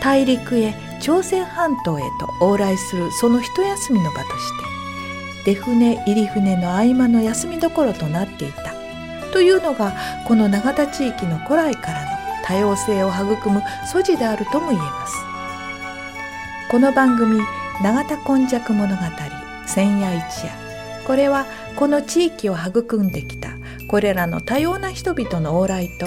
大陸へ朝鮮半島へと往来するその一休みの場として出船入り船の合間の休みどころとなっていた。というのがこの永田地域の古来からの多様性を育む素地であるとも言えます。この番組「永田根弱物語千夜一夜」これはこの地域を育んできたこれらの多様な人々の往来と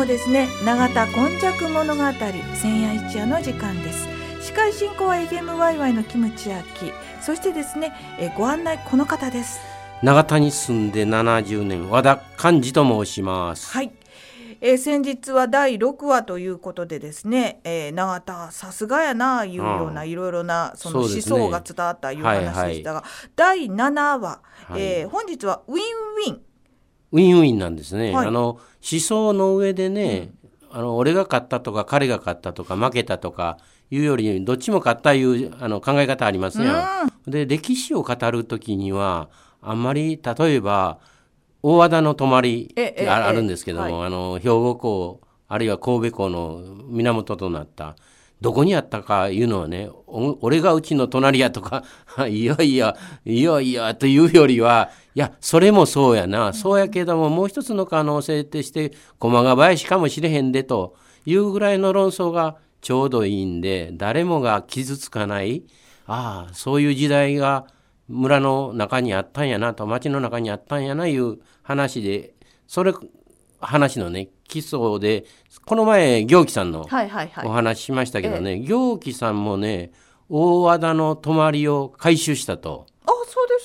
もですね永田今昔物語千夜一夜の時間です。司会進行は FMYY のキムチアキ。そしてですねえご案内この方です。永田に住んで70年和田寛治と申します。はい。えー、先日は第6話ということでですね、えー、永田さすがやないうようないろいろなその思想が伝わったいう話でしたが、ねはいはい、第7話、はい、えー、本日はウィンウィンウィンウィンなんですね。はい、あの思想の上でね、うん、あの俺が勝ったとか彼が勝ったとか負けたとかいうよりどっちも勝ったいうあの考え方ありますね。うん、で歴史を語る時にはあんまり例えば大和田の泊まりあるんですけども、はい、あの兵庫港あるいは神戸港の源となったどこにあったかいうのはね、俺がうちの隣やとか、いやいや、いやいや、というよりは、いや、それもそうやな、そうやけども、もう一つの可能性として、駒ヶ林かもしれへんで、というぐらいの論争がちょうどいいんで、誰もが傷つかない、ああ、そういう時代が村の中にあったんやなと、町の中にあったんやな、いう話で、それ、話のね、基礎でこの前行基さんのお話ししましたけどね、行基さんもね大和田の泊まりを回収したと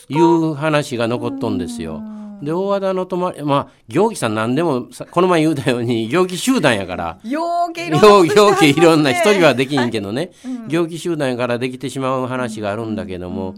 いう話が残っとんですよ。で大和田の泊まりまあ行基さん何でもこの前言うたように行基集団やから行基いろんな一人はできんけどね、行基集団やからできてしまう話があるんだけども。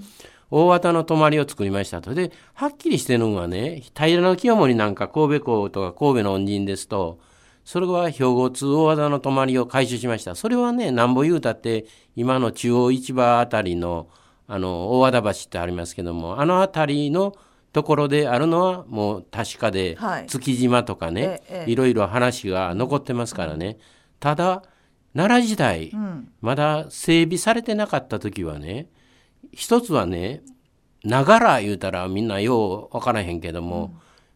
大型の泊まりを作りましたと。で、はっきりしてるのはね、平清盛なんか神戸港とか神戸の恩人ですと、それは兵庫通大和田の泊まりを回収しました。それはね、なんぼ言うたって、今の中央市場あたりの、あの、大和田橋ってありますけども、あのあたりのところであるのはもう確かで、はい。築島とかね、ええ。いろいろ話が残ってますからね。ただ奈良時代、うん。まだ整備されてなかった時はね一つはねながら言うたらみんなよう分からへんけども、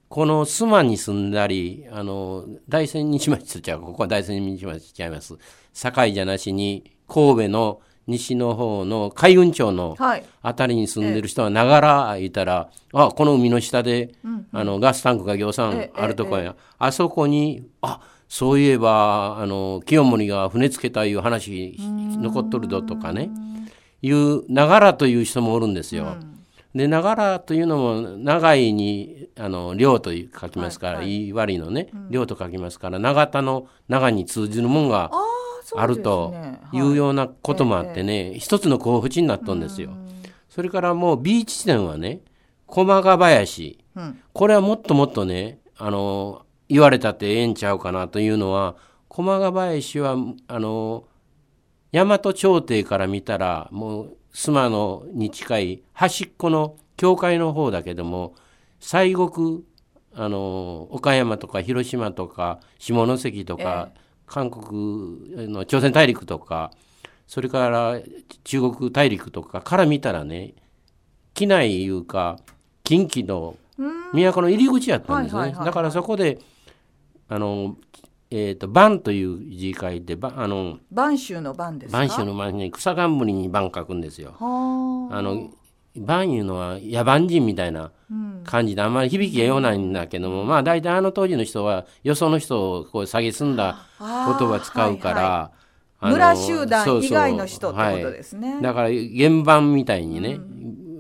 この須磨に住んだりあの大仙西町とちゃうここは大仙西町ちゃいます。堺じゃなしに神戸の西の方の海運町のはい。あたりに住んでる人はながら言ったら、あこの海の下で、あのガスタンクがぎょうさんええあるとこや、あそこにあそういえばあの清盛が船つけたいう話残っとるぞとかねいうながらという人もおるんですよ。でながらというのも長いにあの量と書きますから、言い。悪いのね、量と書きますから長田の長に通じるもんがあるというようなこともあってね、一つの候補地になったんですよ。それからもうビーチ地点はね駒ヶ林。うん。これはもっともっとねあの言われたってええんちゃうかなというのは駒ヶ林はあの大和朝廷から見たらもう須磨のに近い端っこの教会の方だけども西国あの岡山とか広島とか下関とか、韓国の朝鮮大陸とかそれから中国大陸とかから見たらね機内いうか近畿の都の入り口やったんですね、だからそこであの、えー、と番という字書いてばあの播州の番ですか？播州の番に草冠に番書くんですよ。はあ。あの番いうのは野蛮人みたいな感じであんまり響きがようないんだけども、まあ大体あの当時の人はよその人をこう蔑んだ言葉使うから、あの村集団以外の人ってことですね。はい。だから原版みたいにね、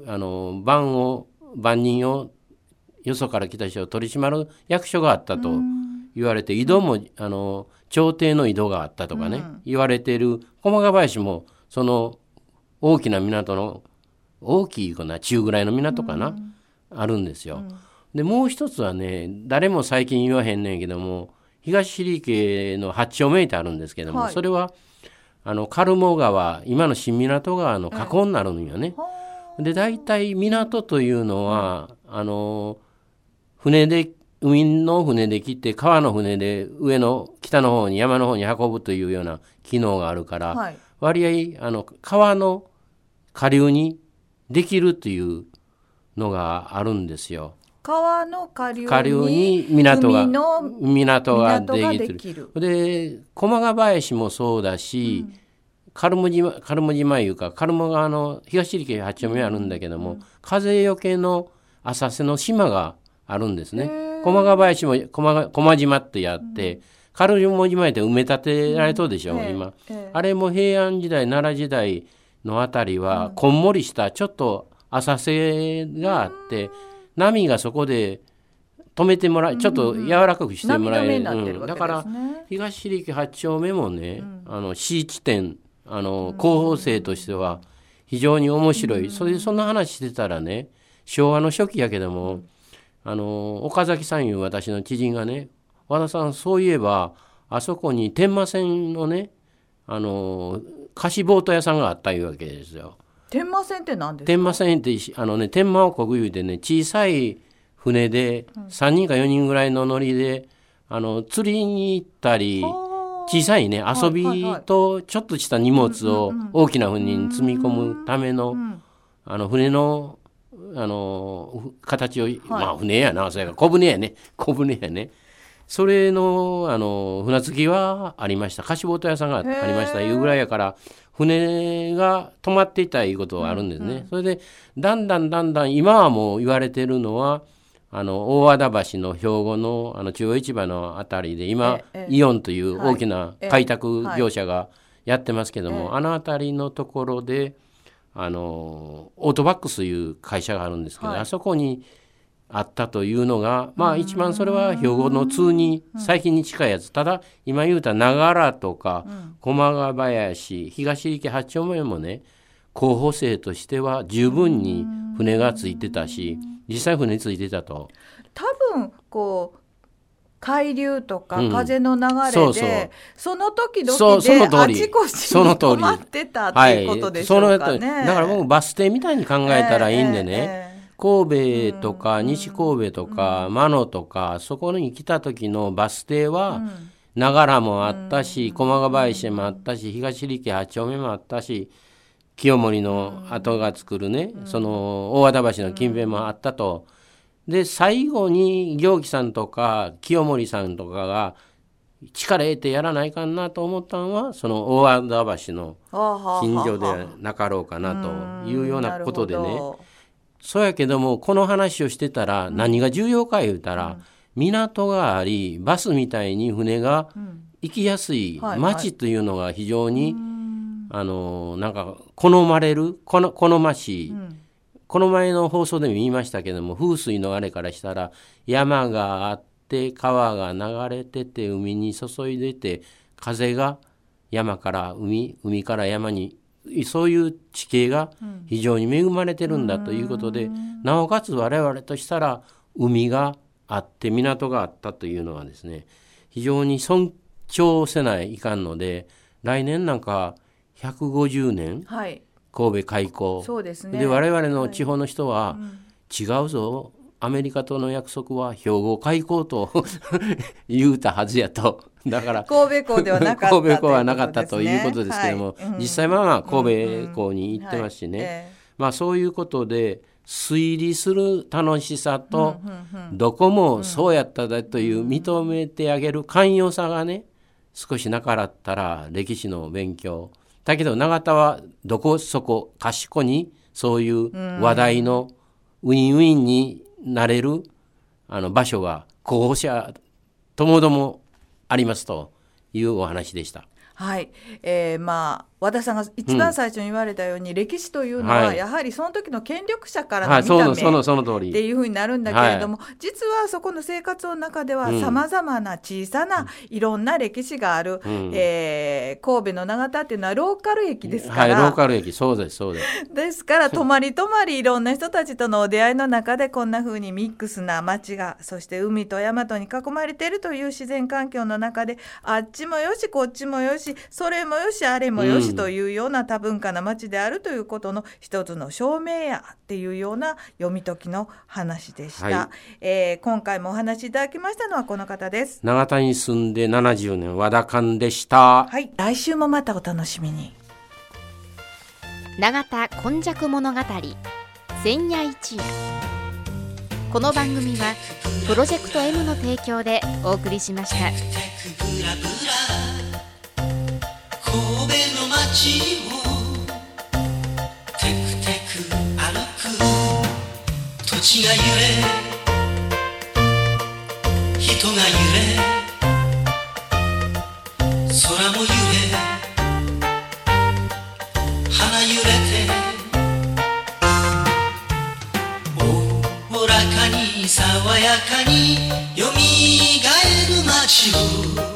あの番を番人をよそから来た人を取り締まる役所があったと言われて井戸もあの朝廷の井戸があったとかね、言われている駒ヶ林もその大きな港の大きいかな中ぐらいの港かな、あるんですよ。でもう一つはね誰も最近言わへんねんけども東尻家の八丁目ってあるんですけども、はい。それはあの苅藻川今の新港川の河口になるんよね。で大体港というのはあの船で海の船で来て川の船で上の北の方に山の方に運ぶというような機能があるから、はい。割合あの川の下流にできるというのがあるんですよ。川の下流に下流に港が港ができてる。で駒ヶ林もそうだし、カルモ島カルモ島いうかカルモ川の東入家八丁目あるんだけども、風よけの浅瀬の島があるんですね。駒ヶ林も駒が駒島ってやって、カルモ島って埋め立てられとるでしょ、ええ今、ええあれも平安時代奈良時代のあたりは、こん。もりしたちょっと浅瀬があって、波がそこで止めてもらいちょっと柔らかくしてもらえる、波止めになってるわけうん。だから東力八丁目もね、あの C 地点あの候補生としては非常に面白い、それでそんな話してたらね昭和の初期やけども、あの岡崎さんいう私の知人がね和田さんそういえばあそこに天満線のねあの貸しボート屋さんがあったいうわけですよ。天満線って何ですか？天満線ってあのね天満をこぐいうてね小さい船で3人か4人ぐらいの乗りであの釣りに行ったり小さいね遊びとちょっとした荷物を大きな船に積み込むためのあの船のあのふ形を、まあ船やなそれから小船やね。小船やね。それのあの船着きはありました。貸しボート屋さんがありました。いうぐらいやから船が止まっていたいうことはあるんですね、それでだんだんだんだん今はもう言われてるのはあの大和田橋の兵庫のあの中央市場のあたりで今、ええイオンというはい。大きなええ。開拓業者がやってますけども、あのあたりのところであのオートバックスいう会社があるんですけど、はい。あそこにあったというのがまあ一番それは兵庫の通に最近に近いやつ。ただ今言うた長良とか駒ヶ林東池八丁目もね候補生としては十分に船がついてたし実際船ついてたと。多分こう海流とかうん。風の流れで、そうそう。その時々であちこちに止まってたっていうことでしょうかね。その通り。だから僕バス停みたいに考えたらいいんでね、ええええ神戸とか西神戸とか真野とかそこに来た時のバス停は長良もあったし駒ヶ林もあったし東力八丁目もあったし清盛の後が作るねその大和田橋の近辺もあったと。で最後に行基さんとか清盛さんとかが力得てやらないかなと思ったのはその大和田橋の近所でなかろうかなというようなことでね。そうやけどもこの話をしてたら何が重要か言うたら、港がありバスみたいに船が行きやすい町というのが非常に、あのなんか好まれる好ましい。この前の放送でも言いましたけども風水のあれからしたら山があって川が流れてて海に注いでて風が山から海海から山にそういう地形が非常に恵まれてるんだということで、うん、なおかつ我々としたら海があって港があったというのはですね非常に尊重せないかんので来年なんか150年、はい、神戸開港。そうですね。で我々の地方の人は、違うぞ。アメリカとの約束は兵庫開港と 言うたはずやと。だから神戸港ではなかった、神戸港はなかったということですけども、はい。実際まあまあ神戸港に行ってますしね、はい。えー、まあそういうことで推理する楽しさと、どこもそうやっただという認めてあげる寛容さがね少しなかったら歴史の勉強だけど永田はどこそこかしこにそういう話題のウィンウィンになれるあの場所が候補者ともどもありますというお話でした。はい、えー、まあ和田さんが一番最初に言われたように、うん、歴史というのはやはりその時の権力者からの見た目っていうふうになるんだけれども、はい、実はそこの生活の中ではさまざまな小さないろんな歴史がある、うん、えー、神戸の長田っていうのはローカル駅ですから、はい、ローカル駅。そうですそうです。ですから泊まり泊まりいろんな人たちとのお出会いの中でこんなふうにミックスな街がそして海と大和に囲まれているという自然環境の中であっちもよしこっちもよしそれもよしあれもよし、というような多文化な町であるということの一つの証明やっていうような読み解きの話でした、はい、えー、今回もお話しいただきましたのはこの方です。永田に住んで70年和田勘でした。はい。来週もまたお楽しみに。永田今昔物語千夜一夜。この番組はプロジェクト M の提供でお送りしました。神戸の街をテクテク歩く土地が揺れ人が揺れ空も揺れ。花揺れておおらかに爽やかによみがえる街を。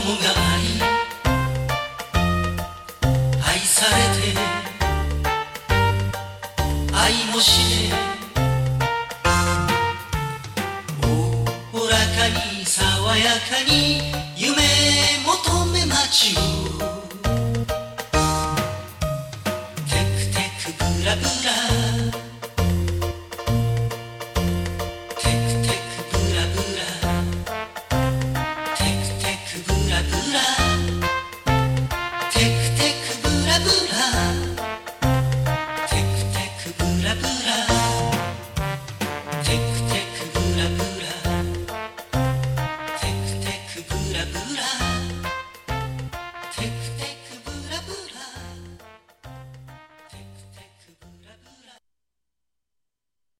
があり愛されて愛もしておおらかに爽やかに